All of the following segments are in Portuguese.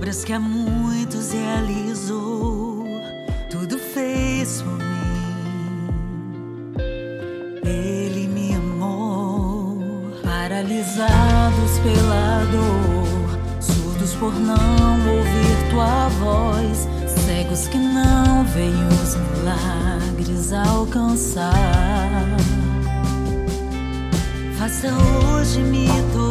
obras que há muitos realizou, tudo fez por mim. Ele me amou, paralisados pela dor, surdos por não ouvir tua voz, cegos que não veem os milagres alcançar. Faça hoje me tornar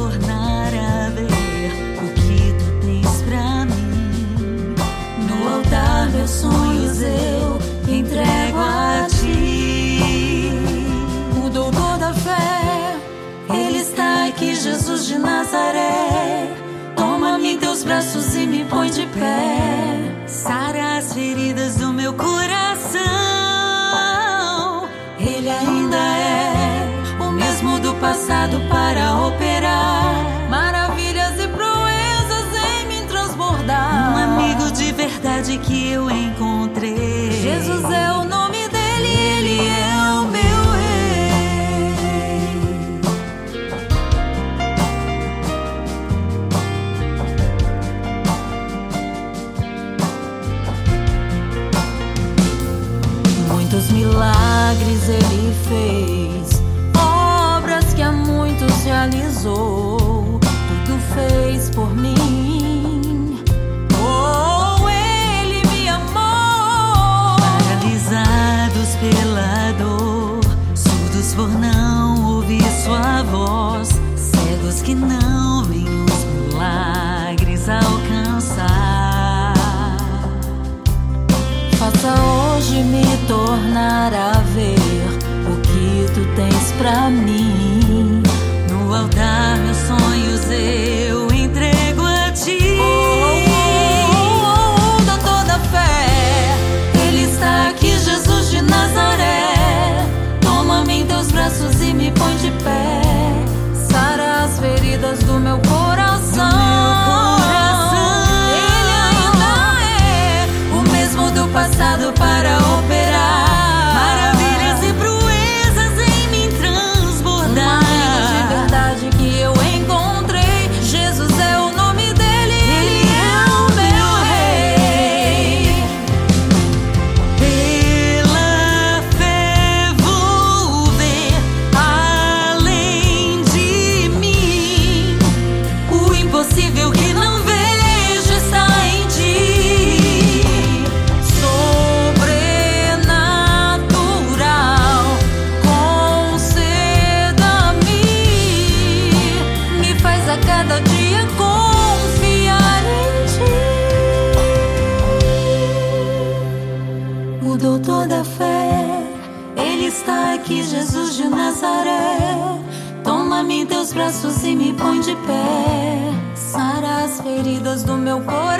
meus sonhos eu entrego a ti. O doutor da fé, ele está aqui, Jesus de Nazaré. Toma-me em teus braços e me põe de pé. Sara as feridas do meu coração. Muitos milagres ele fez, obras que a muitos realizou, tudo fez por mim. Oh, ele me amou. Paralisados pela dor, surdos por não ouvir sua voz, cegos que não tornar a ver o que tu tens pra mim. No altar, meus sonhos eu entrego a ti. Oh, doutor da fé, ele está aqui, Jesus de Nazaré. Toma-me em teus braços e me põe de pé. Aqui, Jesus de Nazaré. Toma-me em teus braços e me põe de pé. Sara as feridas do meu coração.